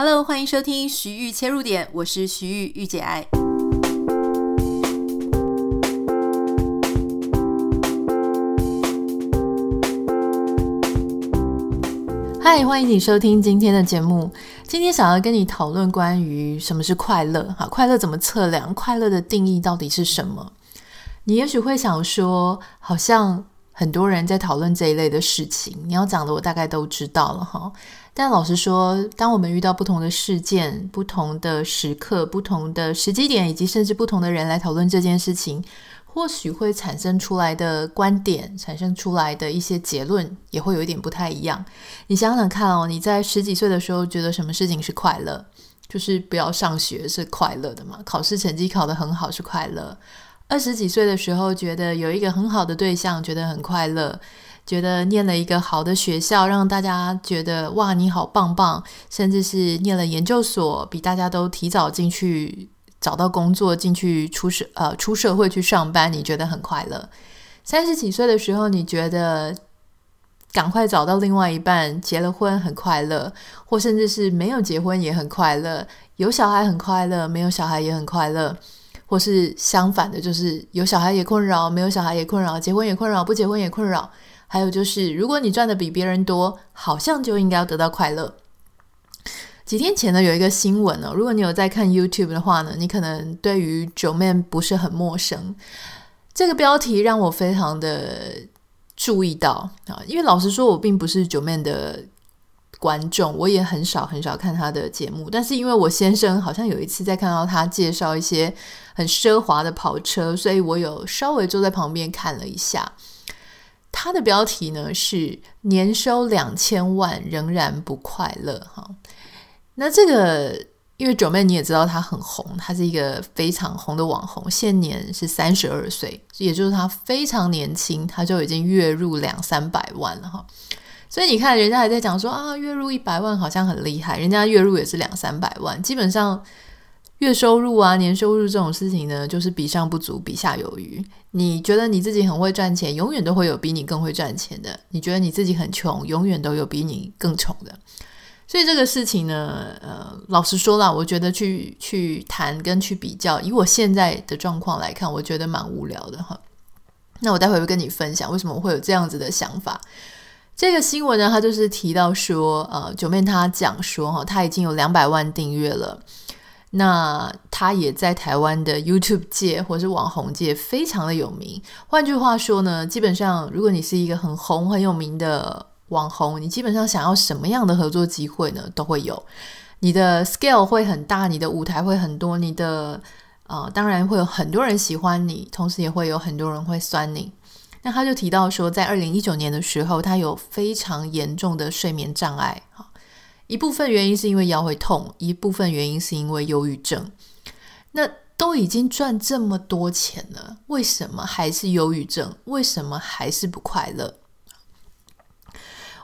Hello，欢迎收听徐玉切入点，我是徐玉御姐爱。嗨，欢迎你收听今天的节目。今天想要跟你讨论关于什么是快乐，哈，快乐怎么测量？快乐的定义到底是什么？你也许会想说，好像很多人在讨论这一类的事情，你要讲的我大概都知道了，哈。但老实说，当我们遇到不同的事件、不同的时刻、不同的时机点，以及甚至不同的人来讨论这件事情，或许会产生出来的观点、产生出来的一些结论，也会有一点不太一样。你想想看哦，你在十几岁的时候觉得什么事情是快乐？就是不要上学是快乐的嘛？考试成绩考得很好是快乐。二十几岁的时候觉得有一个很好的对象，觉得很快乐。觉得念了一个好的学校，让大家觉得哇，你好棒棒，甚至是念了研究所，比大家都提早进去找到工作，进去出社呃出社会去上班，你觉得很快乐。三十几岁的时候，你觉得赶快找到另外一半，结了婚很快乐，或甚至是没有结婚也很快乐，有小孩很快乐，没有小孩也很快乐，或是相反的，就是有小孩也困扰，没有小孩也困扰，结婚也困扰，不结婚也困扰。还有就是，如果你赚的比别人多，好像就应该要得到快乐。几天前呢，有一个新闻哦，如果你有在看 YouTube 的话呢，你可能对于九妹不是很陌生。这个标题让我非常的注意到啊，因为老实说，我并不是九妹的观众，我也很少很少看他的节目。但是因为我先生好像有一次在看到他介绍一些很奢华的跑车，所以我有稍微坐在旁边看了一下。他的标题呢是“年收两千万仍然不快乐”哈，那这个因为九妹你也知道他很红，他是一个非常红的网红，现年是三十二岁，也就是他非常年轻，他就已经月入两三百万了哈。所以你看，人家还在讲说啊，月入一百万好像很厉害，人家月入也是两三百万，基本上。月收入啊，年收入这种事情呢，就是比上不足，比下有余。你觉得你自己很会赚钱，永远都会有比你更会赚钱的；你觉得你自己很穷，永远都有比你更穷的。所以这个事情呢，呃，老实说啦，我觉得去去谈跟去比较，以我现在的状况来看，我觉得蛮无聊的哈。那我待会会跟你分享为什么我会有这样子的想法。这个新闻呢，他就是提到说，呃，Joeman 他讲说哈，他已经有两百万订阅了。那他也在台湾的 YouTube 界或是网红界非常的有名。换句话说呢，基本上如果你是一个很红很有名的网红，你基本上想要什么样的合作机会呢，都会有。你的 scale 会很大，你的舞台会很多，你的呃，当然会有很多人喜欢你，同时也会有很多人会酸你。那他就提到说，在二零一九年的时候，他有非常严重的睡眠障碍。一部分原因是因为腰会痛，一部分原因是因为忧郁症。那都已经赚这么多钱了，为什么还是忧郁症？为什么还是不快乐？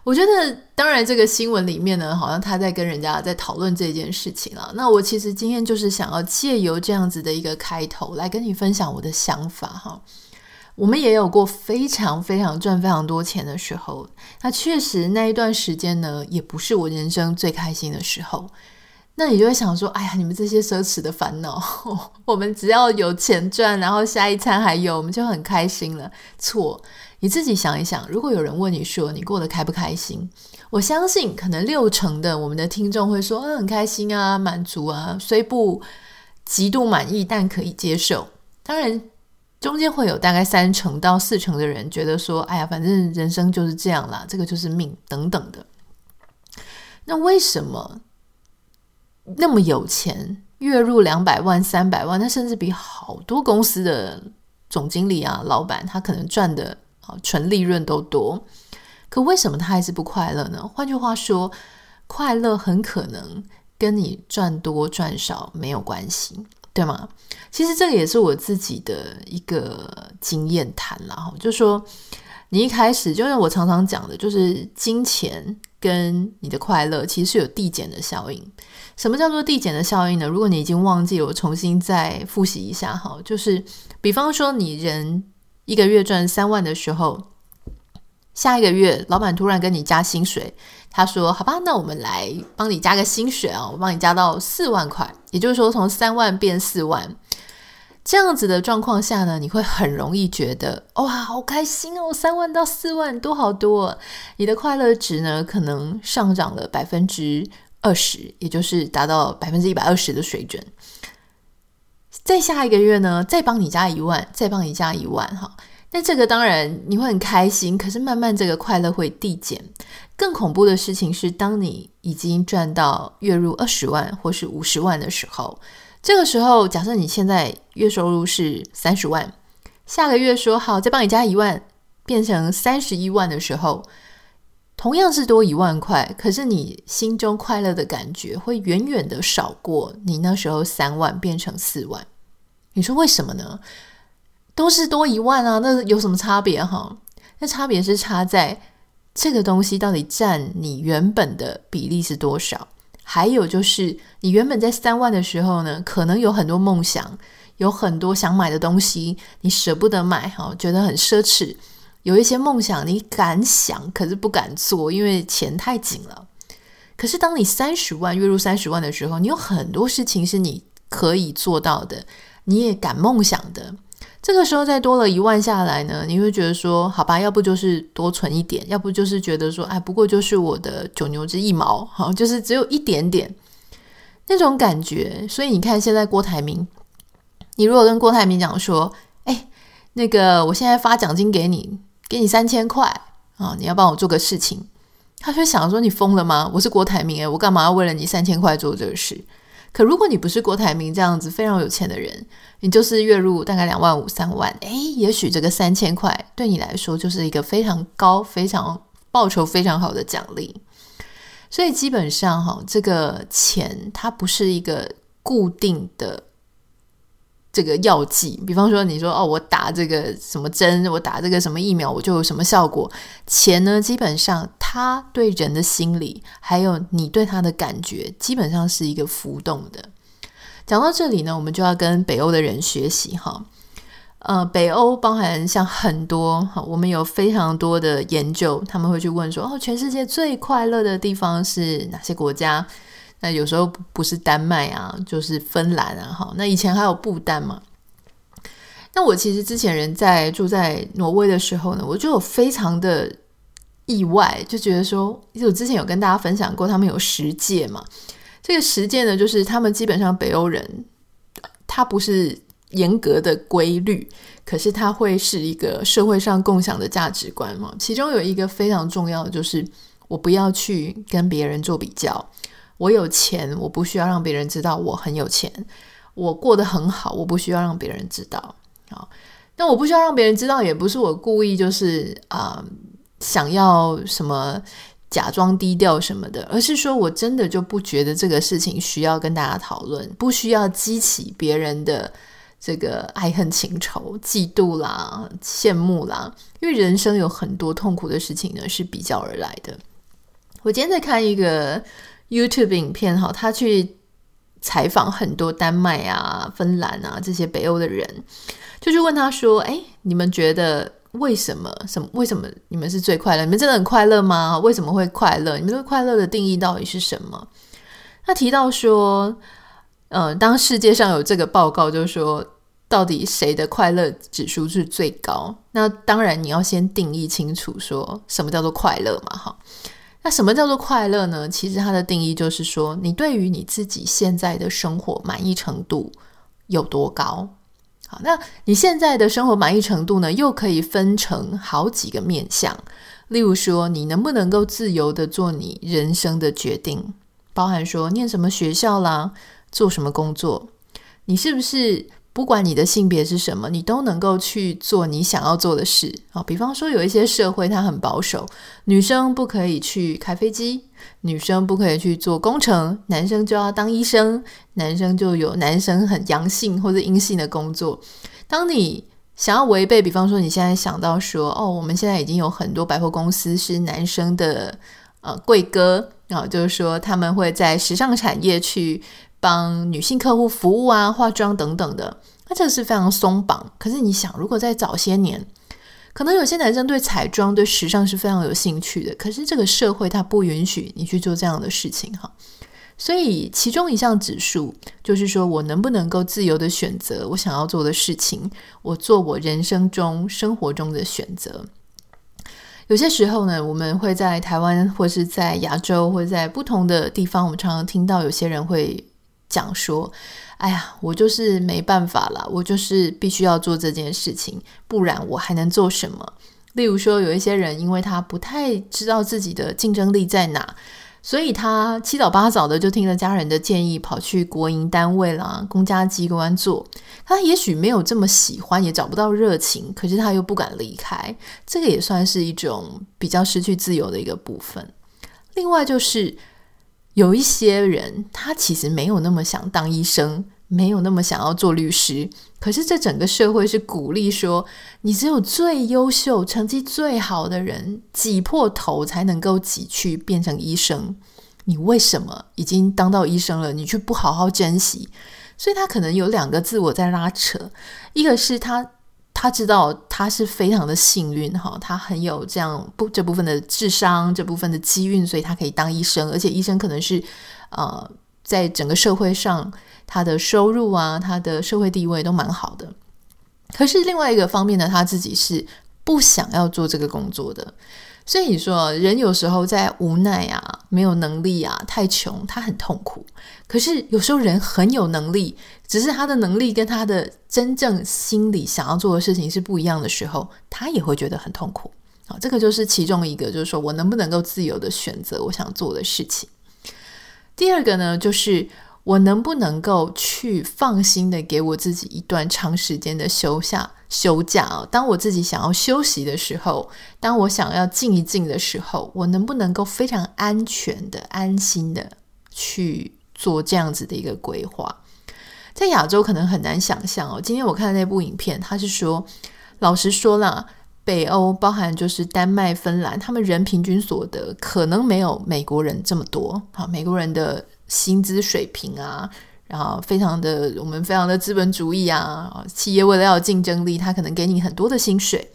我觉得，当然，这个新闻里面呢，好像他在跟人家在讨论这件事情了。那我其实今天就是想要借由这样子的一个开头，来跟你分享我的想法哈。我们也有过非常非常赚非常多钱的时候，那确实那一段时间呢，也不是我人生最开心的时候。那你就会想说：“哎呀，你们这些奢侈的烦恼，我们只要有钱赚，然后下一餐还有，我们就很开心了。”错，你自己想一想，如果有人问你说你过得开不开心，我相信可能六成的我们的听众会说：“嗯，很开心啊，满足啊，虽不极度满意，但可以接受。”当然。中间会有大概三成到四成的人觉得说：“哎呀，反正人生就是这样啦，这个就是命等等的。”那为什么那么有钱，月入两百万、三百万，他甚至比好多公司的总经理啊、老板，他可能赚的啊纯利润都多，可为什么他还是不快乐呢？换句话说，快乐很可能跟你赚多赚少没有关系。对吗？其实这个也是我自己的一个经验谈啦，哈，就说你一开始，就是我常常讲的，就是金钱跟你的快乐其实是有递减的效应。什么叫做递减的效应呢？如果你已经忘记了，我重新再复习一下哈，就是比方说你人一个月赚三万的时候，下一个月老板突然跟你加薪水，他说：“好吧，那我们来帮你加个薪水啊，我帮你加到四万块，也就是说从三万变四万。”这样子的状况下呢，你会很容易觉得哇，好开心哦，三万到四万多好多，你的快乐值呢可能上涨了百分之二十，也就是达到百分之一百二十的水准。再下一个月呢，再帮你加一万，再帮你加一万，哈，那这个当然你会很开心，可是慢慢这个快乐会递减。更恐怖的事情是，当你已经赚到月入二十万或是五十万的时候。这个时候，假设你现在月收入是三十万，下个月说好再帮你加一万，变成三十一万的时候，同样是多一万块，可是你心中快乐的感觉会远远的少过你那时候三万变成四万。你说为什么呢？都是多一万啊，那有什么差别哈？那差别是差在这个东西到底占你原本的比例是多少。还有就是，你原本在三万的时候呢，可能有很多梦想，有很多想买的东西，你舍不得买，哈，觉得很奢侈。有一些梦想你敢想，可是不敢做，因为钱太紧了。可是当你三十万月入三十万的时候，你有很多事情是你可以做到的，你也敢梦想的。这个时候再多了一万下来呢，你会觉得说，好吧，要不就是多存一点，要不就是觉得说，哎，不过就是我的九牛之一毛，好，就是只有一点点那种感觉。所以你看，现在郭台铭，你如果跟郭台铭讲说，哎，那个我现在发奖金给你，给你三千块啊，你要帮我做个事情，他就想说，你疯了吗？我是郭台铭，哎，我干嘛要为了你三千块做这个事？可如果你不是郭台铭这样子非常有钱的人，你就是月入大概两万五、三万，诶，也许这个三千块对你来说就是一个非常高、非常报酬非常好的奖励。所以基本上哈，这个钱它不是一个固定的。这个药剂，比方说你说哦，我打这个什么针，我打这个什么疫苗，我就有什么效果。钱呢，基本上它对人的心理，还有你对它的感觉，基本上是一个浮动的。讲到这里呢，我们就要跟北欧的人学习哈。呃，北欧包含像很多哈，我们有非常多的研究，他们会去问说哦，全世界最快乐的地方是哪些国家？那有时候不是丹麦啊，就是芬兰啊，哈。那以前还有不丹嘛。那我其实之前人在住在挪威的时候呢，我就有非常的意外，就觉得说，因为我之前有跟大家分享过，他们有十戒嘛。这个十戒呢，就是他们基本上北欧人，他不是严格的规律，可是他会是一个社会上共享的价值观嘛。其中有一个非常重要的，就是我不要去跟别人做比较。我有钱，我不需要让别人知道我很有钱。我过得很好，我不需要让别人知道。好，那我不需要让别人知道，也不是我故意就是啊、想要什么假装低调什么的，而是说我真的就不觉得这个事情需要跟大家讨论，不需要激起别人的这个爱恨情仇、嫉妒啦、羡慕啦。因为人生有很多痛苦的事情呢，是比较而来的。我今天在看一个。YouTube 影片哈，他去采访很多丹麦啊、芬兰啊这些北欧的人，就去问他说：“哎，你们觉得为什么？什么？为什么你们是最快乐？你们真的很快乐吗？为什么会快乐？你们对快乐的定义到底是什么？”他提到说：“呃，当世界上有这个报告，就是说到底谁的快乐指数是最高？那当然你要先定义清楚，说什么叫做快乐嘛，哈。”那什么叫做快乐呢？其实它的定义就是说，你对于你自己现在的生活满意程度有多高？好，那你现在的生活满意程度呢，又可以分成好几个面向。例如说，你能不能够自由地做你人生的决定，包含说念什么学校啦，做什么工作，你是不是？不管你的性别是什么，你都能够去做你想要做的事啊。比方说，有一些社会它很保守，女生不可以去开飞机，女生不可以去做工程，男生就要当医生，男生就有男生很阳性或者阴性的工作。当你想要违背，比方说你现在想到说，哦，我们现在已经有很多百货公司是男生的呃贵哥啊，就是说他们会在时尚产业去。帮女性客户服务啊，化妆等等的，那这个是非常松绑。可是你想，如果在早些年，可能有些男生对彩妆、对时尚是非常有兴趣的，可是这个社会它不允许你去做这样的事情哈。所以其中一项指数就是说我能不能够自由的选择我想要做的事情，我做我人生中生活中的选择。有些时候呢，我们会在台湾或是在亚洲或者在不同的地方，我们常常听到有些人会讲说。哎呀，我就是没办法了，我就是必须要做这件事情，不然我还能做什么？例如说，有一些人因为他不太知道自己的竞争力在哪，所以他七早八早的就听了家人的建议，跑去国营单位啦、公家机关做。他也许没有这么喜欢，也找不到热情，可是他又不敢离开，这个也算是一种比较失去自由的一个部分。另外就是。有一些人，他其实没有那么想当医生，没有那么想要做律师。可是这整个社会是鼓励说，你只有最优秀、成绩最好的人挤破头才能够挤去变成医生。你为什么已经当到医生了，你却不好好珍惜？所以他可能有两个自我在拉扯，一个是他。他知道他是非常的幸运哈，他很有这样不这部分的智商，这部分的机运，所以他可以当医生，而且医生可能是呃，在整个社会上他的收入啊，他的社会地位都蛮好的。可是另外一个方面呢，他自己是不想要做这个工作的。所以你说，人有时候在无奈啊，没有能力啊，太穷，他很痛苦。可是有时候人很有能力，只是他的能力跟他的真正心里想要做的事情是不一样的时候，他也会觉得很痛苦。好，这个就是其中一个，就是说我能不能够自由的选择我想做的事情。第二个呢，就是。我能不能够去放心的给我自己一段长时间的休下休假哦？当我自己想要休息的时候，当我想要静一静的时候，我能不能够非常安全的、安心的去做这样子的一个规划？在亚洲可能很难想象哦。今天我看的那部影片，他是说，老实说啦，北欧包含就是丹麦、芬兰，他们人平均所得可能没有美国人这么多。好，美国人的。薪资水平啊，然后非常的，我们非常的资本主义啊，企业为了要竞争力，他可能给你很多的薪水，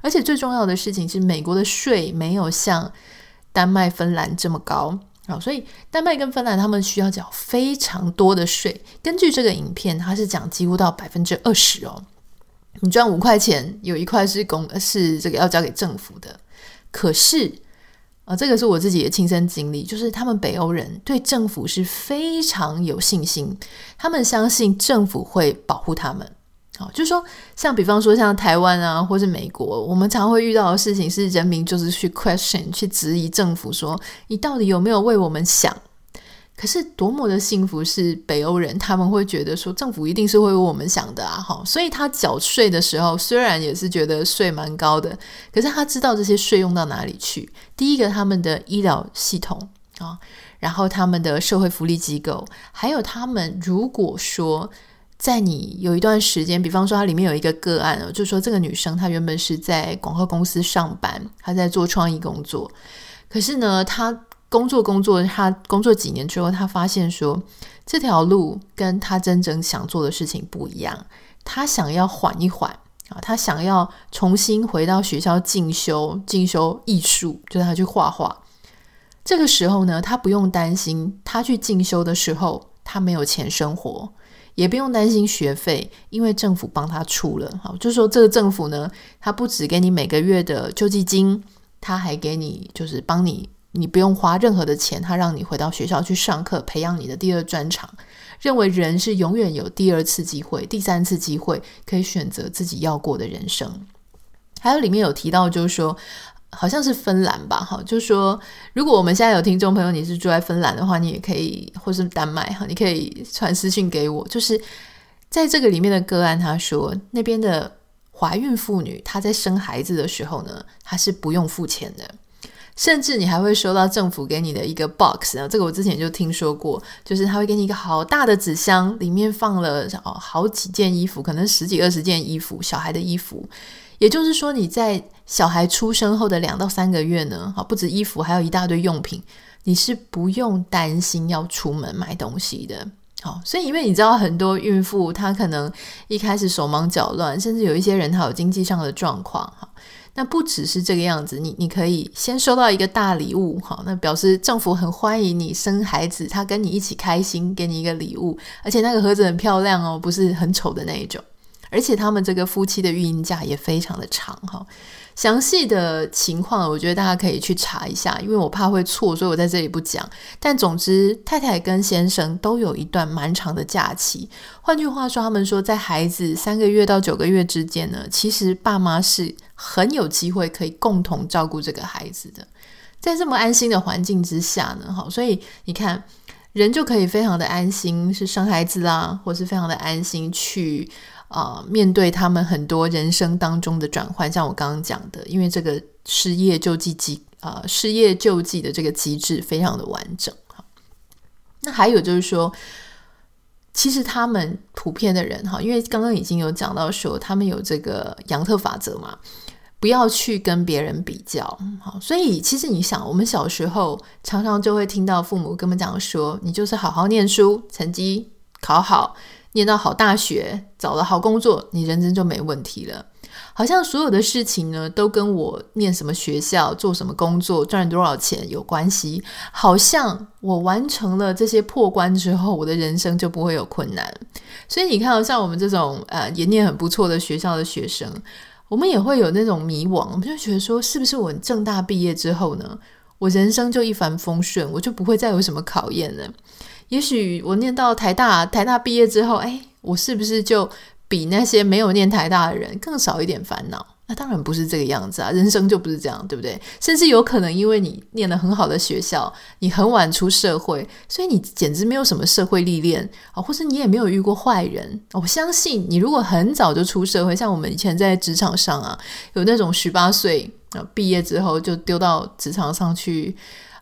而且最重要的事情是，美国的税没有像丹麦、芬兰这么高啊，所以丹麦跟芬兰他们需要缴非常多的税。根据这个影片，它是讲几乎到百分之二十哦，你赚五块钱，有一块是公是这个要交给政府的，可是。这个是我自己的亲身经历，就是他们北欧人对政府是非常有信心，他们相信政府会保护他们。好，就是说，像比方说像台湾啊，或是美国，我们常会遇到的事情是，人民就是去 question，去质疑政府，说你到底有没有为我们想？可是多么的幸福是北欧人，他们会觉得说政府一定是会为我们想的啊，哈，所以他缴税的时候，虽然也是觉得税蛮高的，可是他知道这些税用到哪里去。第一个，他们的医疗系统啊，然后他们的社会福利机构，还有他们如果说在你有一段时间，比方说它里面有一个个案哦，就是说这个女生她原本是在广告公司上班，她在做创意工作，可是呢，她。工作工作，他工作几年之后，他发现说这条路跟他真正想做的事情不一样。他想要缓一缓啊，他想要重新回到学校进修，进修艺术，就是他去画画。这个时候呢，他不用担心他去进修的时候他没有钱生活，也不用担心学费，因为政府帮他出了。好，就说这个政府呢，他不只给你每个月的救济金，他还给你就是帮你。你不用花任何的钱，他让你回到学校去上课，培养你的第二专长。认为人是永远有第二次机会、第三次机会，可以选择自己要过的人生。还有里面有提到，就是说，好像是芬兰吧，哈，就是说，如果我们现在有听众朋友，你是住在芬兰的话，你也可以，或是丹麦，哈，你可以传私信给我。就是在这个里面的个案，他说那边的怀孕妇女，她在生孩子的时候呢，她是不用付钱的。甚至你还会收到政府给你的一个 box 啊，这个我之前就听说过，就是他会给你一个好大的纸箱，里面放了哦好几件衣服，可能十几二十件衣服，小孩的衣服。也就是说，你在小孩出生后的两到三个月呢，好不止衣服，还有一大堆用品，你是不用担心要出门买东西的。好，所以因为你知道很多孕妇她可能一开始手忙脚乱，甚至有一些人她有经济上的状况哈。那不只是这个样子，你你可以先收到一个大礼物，哈，那表示政府很欢迎你生孩子，他跟你一起开心，给你一个礼物，而且那个盒子很漂亮哦，不是很丑的那一种，而且他们这个夫妻的育婴假也非常的长哈。详细的情况，我觉得大家可以去查一下，因为我怕会错，所以我在这里不讲。但总之，太太跟先生都有一段蛮长的假期。换句话说，他们说在孩子三个月到九个月之间呢，其实爸妈是很有机会可以共同照顾这个孩子的。在这么安心的环境之下呢，好，所以你看，人就可以非常的安心，是生孩子啦，或是非常的安心去。啊、面对他们很多人生当中的转换，像我刚刚讲的，因为这个失业救济机啊、失业救济的这个机制非常的完整。哈，那还有就是说，其实他们普遍的人哈，因为刚刚已经有讲到说，他们有这个杨特法则嘛，不要去跟别人比较。好，所以其实你想，我们小时候常常就会听到父母跟我们讲说，你就是好好念书，成绩考好。念到好大学，找了好工作，你人生就没问题了。好像所有的事情呢，都跟我念什么学校、做什么工作、赚多少钱有关系。好像我完成了这些破关之后，我的人生就不会有困难。所以你看，像我们这种呃，也念很不错的学校的学生，我们也会有那种迷惘，我们就觉得说，是不是我正大毕业之后呢，我人生就一帆风顺，我就不会再有什么考验了？也许我念到台大，台大毕业之后，哎，我是不是就比那些没有念台大的人更少一点烦恼？那当然不是这个样子啊，人生就不是这样，对不对？甚至有可能因为你念了很好的学校，你很晚出社会，所以你简直没有什么社会历练啊，或是你也没有遇过坏人。我相信你如果很早就出社会，像我们以前在职场上啊，有那种十八岁啊毕业之后就丢到职场上去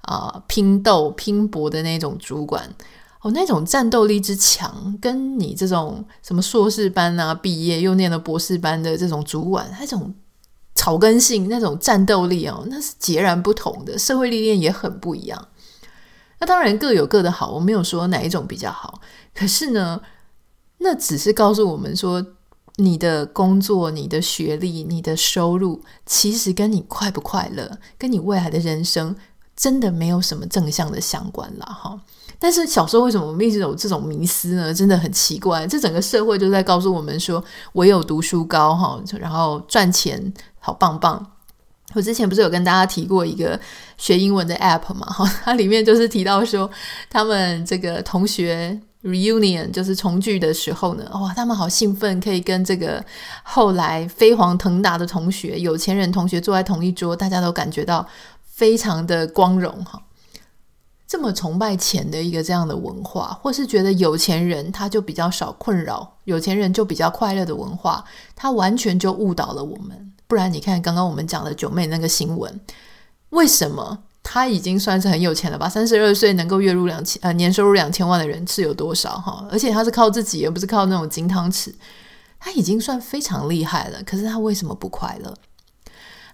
啊拼斗拼搏的那种主管。哦，那种战斗力之强，跟你这种什么硕士班啊毕业又念了博士班的这种主管，那种草根性那种战斗力哦，那是截然不同的，社会历练也很不一样。那当然各有各的好，我没有说哪一种比较好。可是呢，那只是告诉我们说，你的工作、你的学历、你的收入，其实跟你快不快乐，跟你未来的人生，真的没有什么正向的相关了哈。但是小时候为什么我们一直有这种迷思呢？真的很奇怪。这整个社会就在告诉我们说，唯有读书高哈，然后赚钱好棒棒。我之前不是有跟大家提过一个学英文的 app 嘛？哈，它里面就是提到说，他们这个同学 reunion 就是重聚的时候呢，哇，他们好兴奋，可以跟这个后来飞黄腾达的同学、有钱人同学坐在同一桌，大家都感觉到非常的光荣哈。这么崇拜钱的一个这样的文化，或是觉得有钱人他就比较少困扰，有钱人就比较快乐的文化，他完全就误导了我们。不然你看刚刚我们讲的九妹那个新闻，为什么他已经算是很有钱了吧？三十二岁能够月入两千呃年收入两千万的人是有多少哈？而且他是靠自己，而不是靠那种金汤匙，他已经算非常厉害了。可是他为什么不快乐？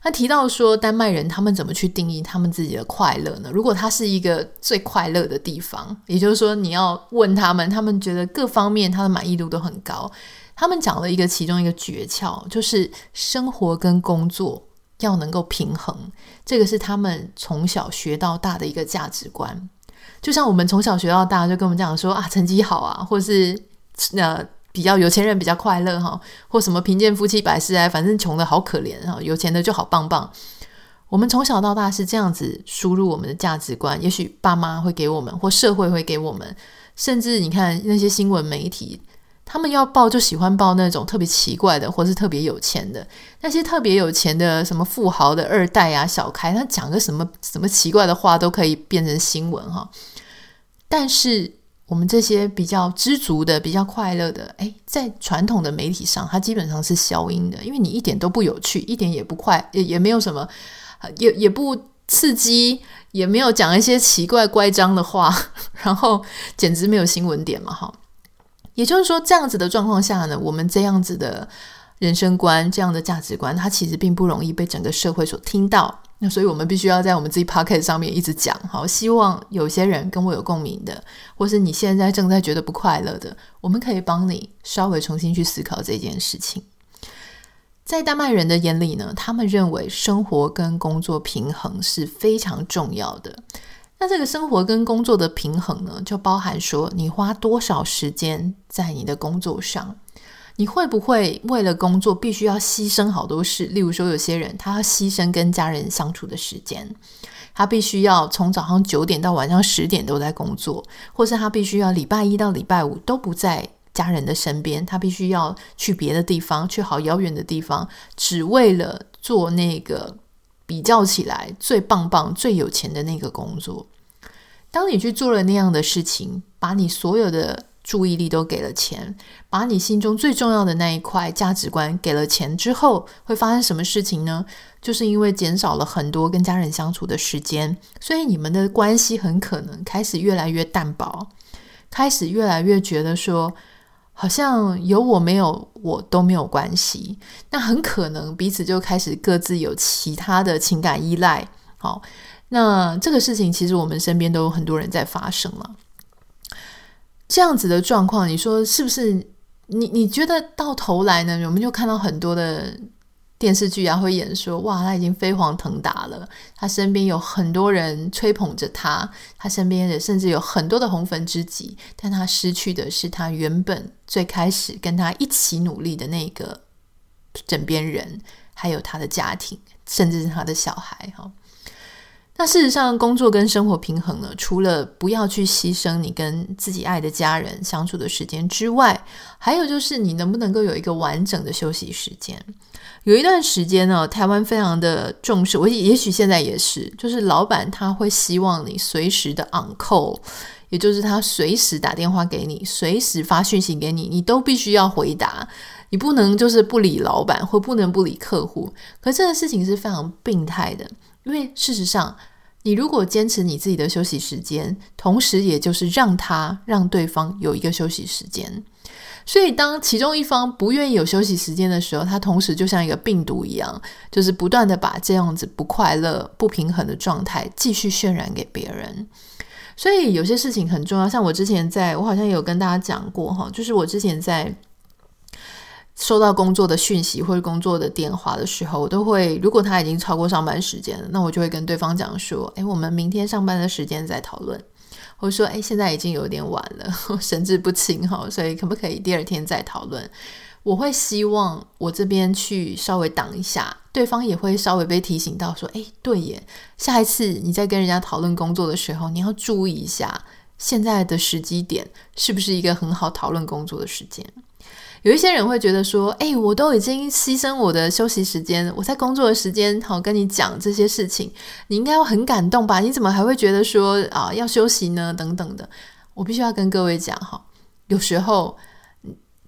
他提到说，丹麦人他们怎么去定义他们自己的快乐呢？如果他是一个最快乐的地方，也就是说，你要问他们，他们觉得各方面他的满意度都很高。他们讲了一个其中一个诀窍，就是生活跟工作要能够平衡。这个是他们从小学到大的一个价值观。就像我们从小学到大，就跟我们讲说啊，成绩好啊，或是呃。比较有钱人比较快乐哈，或什么贫贱夫妻百事哀，反正穷的好可怜哈，有钱的就好棒棒。我们从小到大是这样子输入我们的价值观，也许爸妈会给我们，或社会会给我们，甚至你看那些新闻媒体，他们要报就喜欢报那种特别奇怪的，或是特别有钱的，那些特别有钱的什么富豪的二代啊、小开，他讲个什么什么奇怪的话都可以变成新闻哈，但是。我们这些比较知足的、比较快乐的，诶，在传统的媒体上，它基本上是消音的，因为你一点都不有趣，一点也不快，也也没有什么，也也不刺激，也没有讲一些奇怪乖张的话，然后简直没有新闻点嘛，哈。也就是说，这样子的状况下呢，我们这样子的人生观、这样的价值观，它其实并不容易被整个社会所听到。那所以，我们必须要在我们自己 podcast 上面一直讲，好，希望有些人跟我有共鸣的，或是你现在正在觉得不快乐的，我们可以帮你稍微重新去思考这件事情。在丹麦人的眼里呢，他们认为生活跟工作平衡是非常重要的。那这个生活跟工作的平衡呢，就包含说你花多少时间在你的工作上，你会不会为了工作必须要牺牲好多事？例如说，有些人他要牺牲跟家人相处的时间，他必须要从早上九点到晚上十点都在工作，或是他必须要礼拜一到礼拜五都不在。家人的身边，他必须要去别的地方，去好遥远的地方，只为了做那个比较起来最棒棒、最有钱的那个工作。当你去做了那样的事情，把你所有的注意力都给了钱，把你心中最重要的那一块价值观给了钱之后，会发生什么事情呢？就是因为减少了很多跟家人相处的时间，所以你们的关系很可能开始越来越淡薄，开始越来越觉得说。好像有我没有我都没有关系，那很可能彼此就开始各自有其他的情感依赖。好，那这个事情其实我们身边都有很多人在发生了。这样子的状况，你说是不是？你你觉得到头来呢？我们就看到很多的。电视剧啊，会演说哇，他已经飞黄腾达了，他身边有很多人吹捧着他，他身边也甚至有很多的红粉知己，但他失去的是他原本最开始跟他一起努力的那个枕边人，还有他的家庭，甚至是他的小孩哈。那事实上，工作跟生活平衡呢，除了不要去牺牲你跟自己爱的家人相处的时间之外，还有就是你能不能够有一个完整的休息时间。有一段时间呢，台湾非常的重视，我也许现在也是，就是老板他会希望你随时的 on call，也就是他随时打电话给你，随时发讯息给你，你都必须要回答，你不能就是不理老板或不能不理客户。可这个事情是非常病态的。因为事实上，你如果坚持你自己的休息时间，同时也就是让他让对方有一个休息时间。所以，当其中一方不愿意有休息时间的时候，他同时就像一个病毒一样，就是不断的把这样子不快乐、不平衡的状态继续渲染给别人。所以，有些事情很重要，像我之前在我好像有跟大家讲过哈，就是我之前在。收到工作的讯息或者工作的电话的时候，我都会，如果他已经超过上班时间了，那我就会跟对方讲说：“诶，我们明天上班的时间再讨论。”或者说：“诶，现在已经有点晚了，神志不清哈，所以可不可以第二天再讨论？”我会希望我这边去稍微挡一下，对方也会稍微被提醒到说：“诶，对耶，下一次你在跟人家讨论工作的时候，你要注意一下现在的时机点是不是一个很好讨论工作的时间。”有一些人会觉得说：“哎、我都已经牺牲我的休息时间，我在工作的时间，好跟你讲这些事情，你应该要很感动吧？你怎么还会觉得说啊要休息呢？等等的，我必须要跟各位讲哈，有时候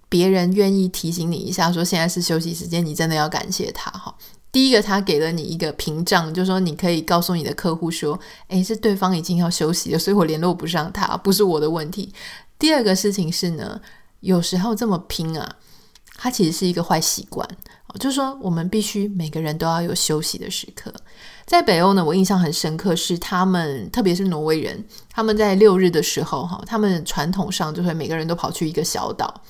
别人愿意提醒你一下，说现在是休息时间，你真的要感谢他哈。第一个，他给了你一个屏障，就是说你可以告诉你的客户说：哎，是对方已经要休息了，所以我联络不上他，不是我的问题。第二个事情是呢。”有时候这么拼啊，它其实是一个坏习惯。就是说，我们必须每个人都要有休息的时刻。在北欧呢，我印象很深刻，是他们，特别是挪威人，他们在六日的时候，哈，他们传统上就会每个人都跑去一个小岛，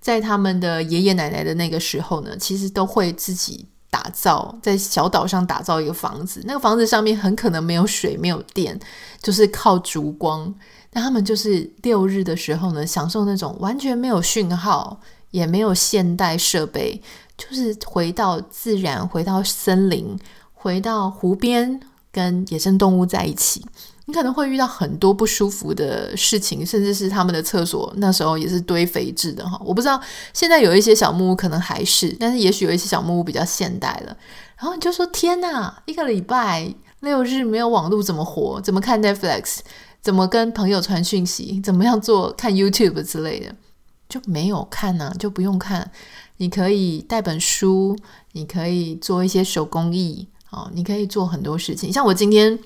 在他们的爷爷奶奶的那个时候呢，其实都会自己打造，在小岛上打造一个房子。那个房子上面很可能没有水，没有电，就是靠烛光。那他们就是六日的时候呢，享受那种完全没有讯号，也没有现代设备，就是回到自然，回到森林，回到湖边，跟野生动物在一起。你可能会遇到很多不舒服的事情，甚至是他们的厕所那时候也是堆肥制的哈。我不知道现在有一些小木屋可能还是，但是也许有一些小木屋比较现代了。然后你就说：天哪，一个礼拜六日没有网络怎么活？怎么看 Netflix？怎么跟朋友传讯息？怎么样做看 YouTube 之类的？就没有看呢、就不用看。你可以带本书，你可以做一些手工艺，哦，你可以做很多事情。像我今天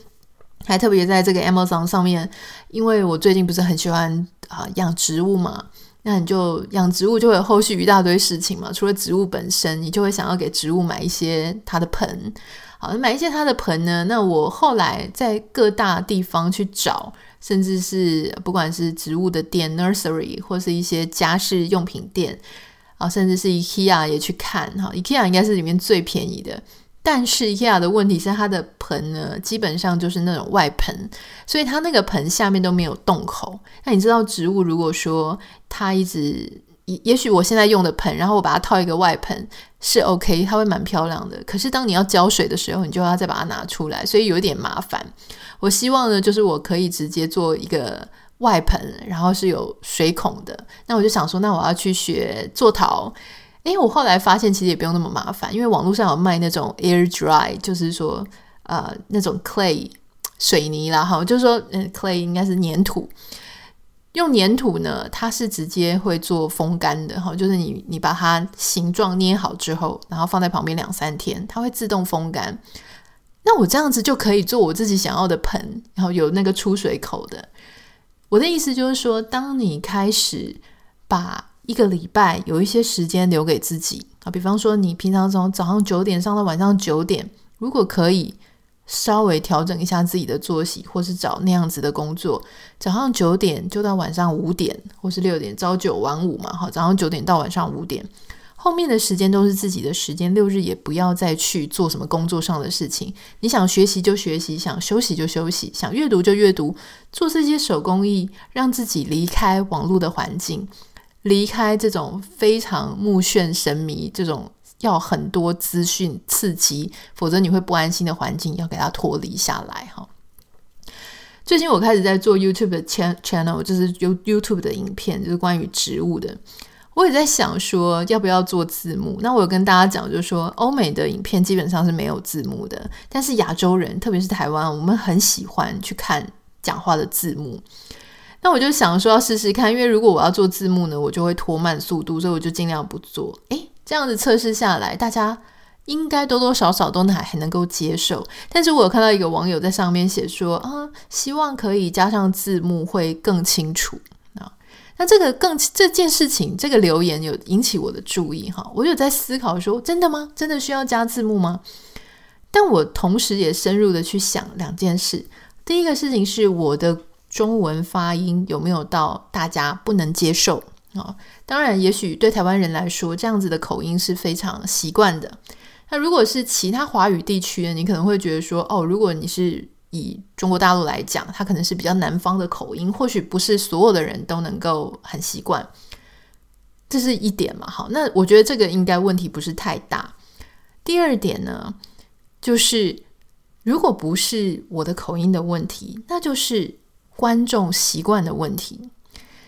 还特别在这个 Amazon 上面，因为我最近不是很喜欢啊、养植物嘛，那你就养植物就会有后续一大堆事情嘛。除了植物本身，你就会想要给植物买一些它的盆。好，买一些它的盆呢？那我后来在各大地方去找，甚至是不管是植物的店 nursery 或是一些家饰用品店，啊，甚至是 IKEA 也去看哈。IKEA 应该是里面最便宜的，但是 IKEA 的问题是它的盆呢，基本上就是那种外盆，所以它那个盆下面都没有洞口。那你知道植物如果说它一直，也也许我现在用的盆，然后我把它套一个外盆是 OK，它会蛮漂亮的。可是当你要浇水的时候，你就要再把它拿出来，所以有一点麻烦。我希望呢，就是我可以直接做一个外盆，然后是有水孔的。那我就想说，那我要去学做陶。诶，我后来发现其实也不用那么麻烦，因为网络上有卖那种 air dry，就是说呃那种 clay 水泥啦，哈，就是说嗯 clay 应该是粘土。用粘土呢，它是直接会做风干的，哈，就是你你把它形状捏好之后，然后放在旁边两三天，它会自动风干。那我这样子就可以做我自己想要的盆，然后有那个出水口的。我的意思就是说，当你开始把一个礼拜有一些时间留给自己啊，比方说你平常从早上九点上到晚上九点，如果可以。稍微调整一下自己的作息，或是找那样子的工作，早上九点就到晚上五点，或是六点，朝九晚五嘛，好，早上九点到晚上五点，后面的时间都是自己的时间，六日也不要再去做什么工作上的事情。你想学习就学习，想休息就休息，想阅读就阅读，做这些手工艺，让自己离开网络的环境，离开这种非常目眩神迷这种。要很多资讯刺激，否则你会不安心的环境，要给它脱离下来哈。最近我开始在做 YouTube 的 channel，就是 YouTube 的影片，就是关于植物的。我也在想说，要不要做字幕？那我有跟大家讲，就是说欧美的影片基本上是没有字幕的，但是亚洲人，特别是台湾，我们很喜欢去看讲话的字幕。那我就想说要试试看，因为如果我要做字幕呢，我就会拖慢速度，所以我就尽量不做。诶。这样子测试下来，大家应该多多少少都还还能够接受。但是我有看到一个网友在上面写说啊，希望可以加上字幕会更清楚啊。那这个更这件事情，这个留言有引起我的注意哈。我有在思考说，真的吗？真的需要加字幕吗？但我同时也深入的去想两件事。第一个事情是我的中文发音有没有到大家不能接受。哦，当然，也许对台湾人来说，这样子的口音是非常习惯的。那如果是其他华语地区，你可能会觉得说，哦，如果你是以中国大陆来讲，它可能是比较南方的口音，或许不是所有的人都能够很习惯。这是一点嘛。好，那我觉得这个应该问题不是太大。第二点呢，就是如果不是我的口音的问题，那就是观众习惯的问题。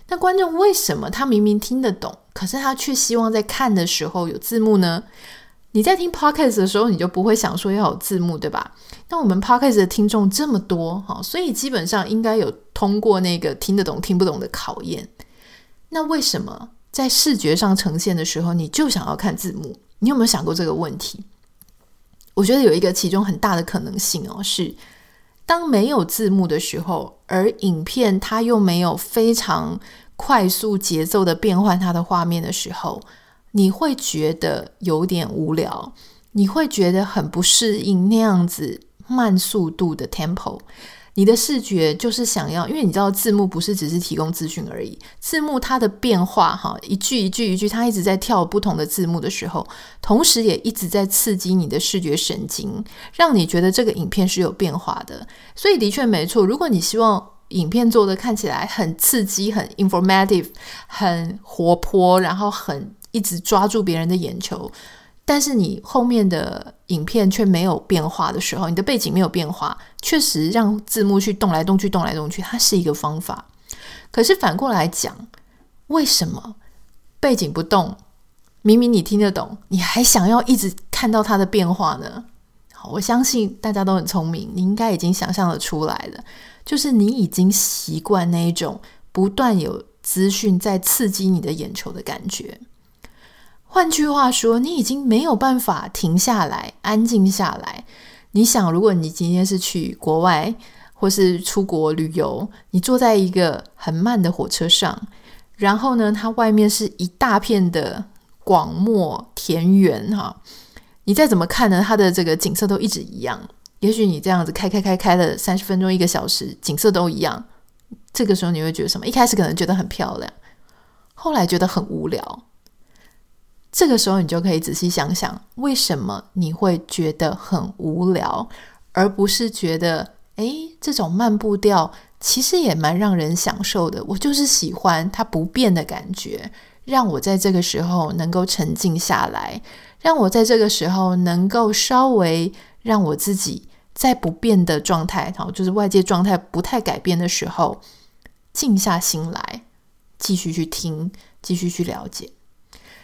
那观众为什么他明明听得懂，可是他却希望在看的时候有字幕呢？你在听 Podcast 的时候，你就不会想说要有字幕，对吧？那我们 Podcast 的听众这么多，哈，所以基本上应该有通过那个听得懂听不懂的考验。那为什么在视觉上呈现的时候，你就想要看字幕？你有没有想过这个问题？我觉得有一个其中很大的可能性哦，是。当没有字幕的时候，而影片它又没有非常快速节奏的变换它的画面的时候，你会觉得有点无聊，你会觉得很不适应那样子慢速度的 tempo。你的视觉就是想要，因为你知道字幕不是只是提供资讯而已，字幕它的变化哈，一句一句一句，它一直在跳不同的字幕的时候，同时也一直在刺激你的视觉神经，让你觉得这个影片是有变化的。所以的确没错，如果你希望影片做的看起来很刺激、很 informative、很活泼，然后很一直抓住别人的眼球。但是你后面的影片却没有变化的时候，你的背景没有变化，确实让字幕去动来动去、动来动去，它是一个方法。可是反过来讲，为什么背景不动，明明你听得懂，你还想要一直看到它的变化呢？好，我相信大家都很聪明，你应该已经想象得出来了，就是你已经习惯那一种不断有资讯在刺激你的眼球的感觉。换句话说，你已经没有办法停下来，安静下来。你想，如果你今天是去国外，或是出国旅游，你坐在一个很慢的火车上，然后呢，它外面是一大片的广漠田园，哈，你再怎么看呢，它的这个景色都一直一样。也许你这样子开开开开了三十分钟、一个小时，景色都一样。这个时候你会觉得什么？一开始可能觉得很漂亮，后来觉得很无聊。这个时候你就可以仔细想想，为什么你会觉得很无聊，而不是觉得，诶，这种慢步调其实也蛮让人享受的。我就是喜欢它不变的感觉，让我在这个时候能够沉静下来，让我在这个时候能够稍微让我自己在不变的状态，好，就是外界状态不太改变的时候，静下心来，继续去听，继续去了解。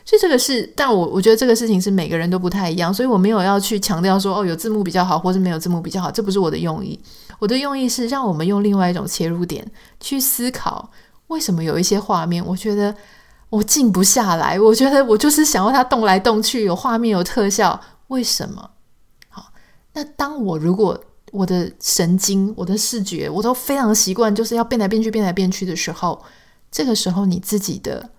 所以这个是，但我我觉得这个事情是每个人都不太一样，所以我没有要去强调说哦，有字幕比较好，或是没有字幕比较好，这不是我的用意。我的用意是让我们用另外一种切入点去思考，为什么有一些画面，我觉得我静不下来，我觉得我就是想要它动来动去，有画面有特效，为什么？好，那当我如果我的神经、我的视觉，我都非常习惯就是要变来变去、变来变去的时候，这个时候你自己的。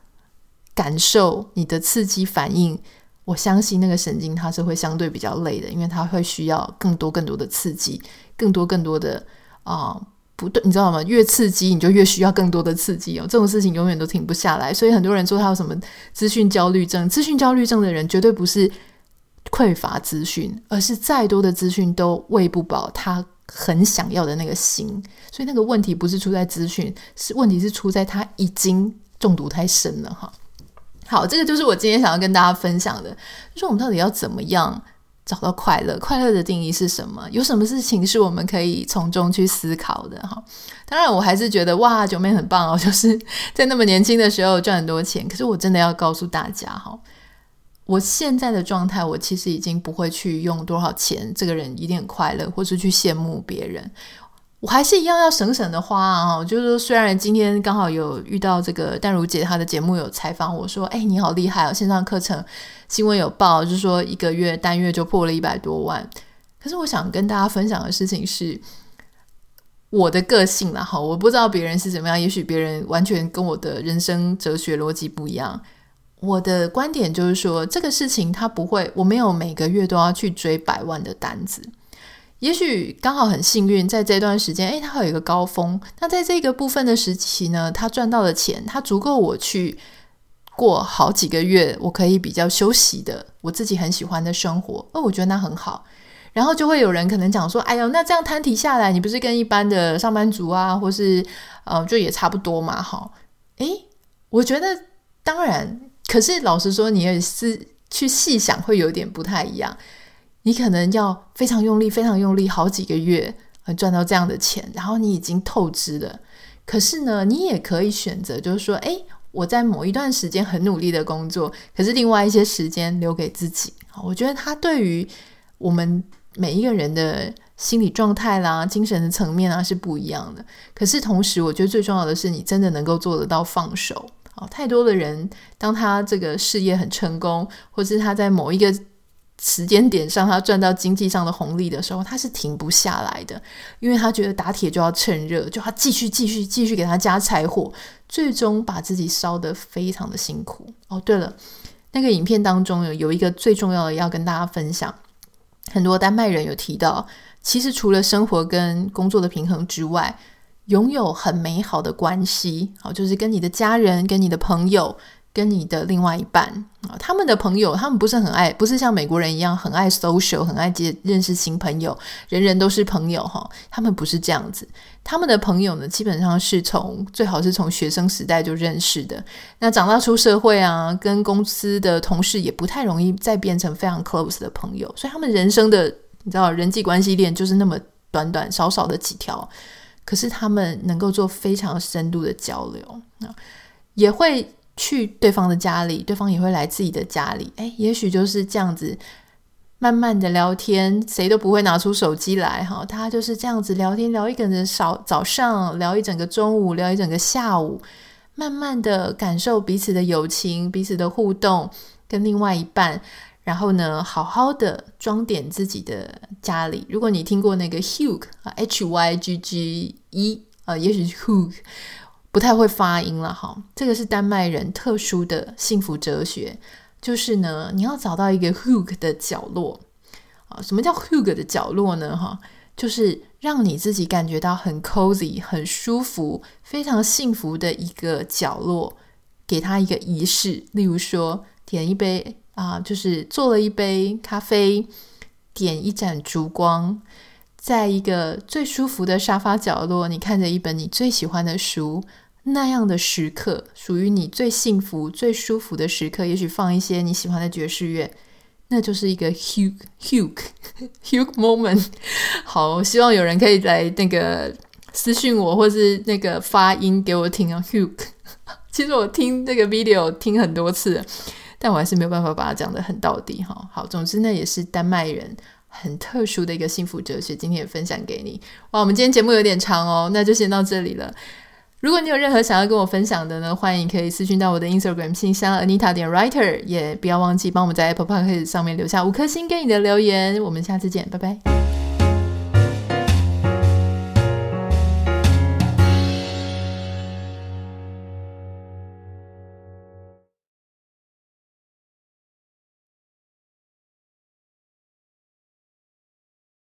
感受你的刺激反应，我相信那个神经它是会相对比较累的，因为它会需要更多更多的刺激，更多更多的啊、不对，你知道吗？越刺激你就越需要更多的刺激哦，这种事情永远都停不下来。所以很多人说他有什么资讯焦虑症，资讯焦虑症的人绝对不是匮乏资讯，而是再多的资讯都喂不饱他很想要的那个心。所以那个问题不是出在资讯，是问题是出在他已经中毒太深了哈。好，这个就是我今天想要跟大家分享的，就是我们到底要怎么样找到快乐？快乐的定义是什么？有什么事情是我们可以从中去思考的？哈，当然我还是觉得哇九妹很棒哦，就是 在那么年轻的时候赚很多钱。可是我真的要告诉大家哈，我现在的状态，我其实已经不会去用多少钱，这个人一定很快乐，或是去羡慕别人。我还是一样要省省的花啊！就是说，虽然今天刚好有遇到这个淡如姐，她的节目有采访我说：“哎，你好厉害哦，线上课程新闻有报，就是说一个月单月就破了一百多万。”可是我想跟大家分享的事情是，我的个性啦，哈，我不知道别人是怎么样，也许别人完全跟我的人生哲学逻辑不一样。我的观点就是说，这个事情它不会，我没有每个月都要去追百万的单子。也许刚好很幸运，在这段时间，诶，他还有一个高峰。那在这个部分的时期呢，他赚到的钱，他足够我去过好几个月，我可以比较休息的，我自己很喜欢的生活。哦，我觉得那很好。然后就会有人可能讲说：“哎呦，那这样摊提下来，你不是跟一般的上班族啊，或是呃，就也差不多嘛？”哈，诶，我觉得当然，可是老实说，你也是去细想，会有点不太一样。你可能要非常用力，非常用力，好几个月赚到这样的钱，然后你已经透支了。可是呢，你也可以选择，就是说，诶，我在某一段时间很努力的工作，可是另外一些时间留给自己。我觉得它对于我们每一个人的心理状态啦、精神的层面啊是不一样的。可是同时，我觉得最重要的是，你真的能够做得到放手。啊，太多的人，当他这个事业很成功，或是他在某一个时间点上，他赚到经济上的红利的时候，他是停不下来的，因为他觉得打铁就要趁热，就要继续继续继续给他加柴火，最终把自己烧得非常的辛苦。哦，对了，那个影片当中有有一个最重要的要跟大家分享，很多丹麦人有提到，其实除了生活跟工作的平衡之外，拥有很美好的关系，好，就是跟你的家人、跟你的朋友。跟你的另外一半啊，他们的朋友，他们不是很爱，不是像美国人一样很爱 social，很爱接认识新朋友，人人都是朋友哈。他们不是这样子，他们的朋友呢，基本上是从最好是从学生时代就认识的。那长大出社会啊，跟公司的同事也不太容易再变成非常 close 的朋友，所以他们人生的你知道人际关系链就是那么短短少少的几条，可是他们能够做非常深度的交流啊，也会。去对方的家里，对方也会来自己的家里。诶，也许就是这样子，慢慢的聊天，谁都不会拿出手机来哈。他就是这样子聊天，聊一个人早早上，聊一整个中午，聊一整个下午，慢慢的感受彼此的友情，彼此的互动，跟另外一半，然后呢，好好的装点自己的家里。如果你听过那个 Hug，H Y G G E 啊，也许是 Hug。不太会发音了哈，这个是丹麦人特殊的幸福哲学，就是呢，你要找到一个 hug 的角落啊。什么叫 hug 的角落呢？哈，就是让你自己感觉到很 cozy、很舒服、非常幸福的一个角落，给他一个仪式，例如说点一杯啊，就是做了一杯咖啡，点一盏烛光，在一个最舒服的沙发角落，你看着一本你最喜欢的书，那样的时刻，属于你最幸福、最舒服的时刻。也许放一些你喜欢的爵士乐，那就是一个 Hug Hug Hug moment。好，希望有人可以来那个私讯我，或是那个发音给我听啊，Hug。其实我听这个 video 听很多次。但我还是没有办法把它讲得很到底哈。好，总之呢，也是丹麦人很特殊的一个幸福哲学，今天也分享给你。哇，我们今天节目有点长哦，那就先到这里了。如果你有任何想要跟我分享的呢，欢迎可以私讯到我的 Instagram 信箱 Anita 点 Writer，也不要忘记帮我们在 Apple Podcast 上面留下五颗星给你的留言。我们下次见，拜拜。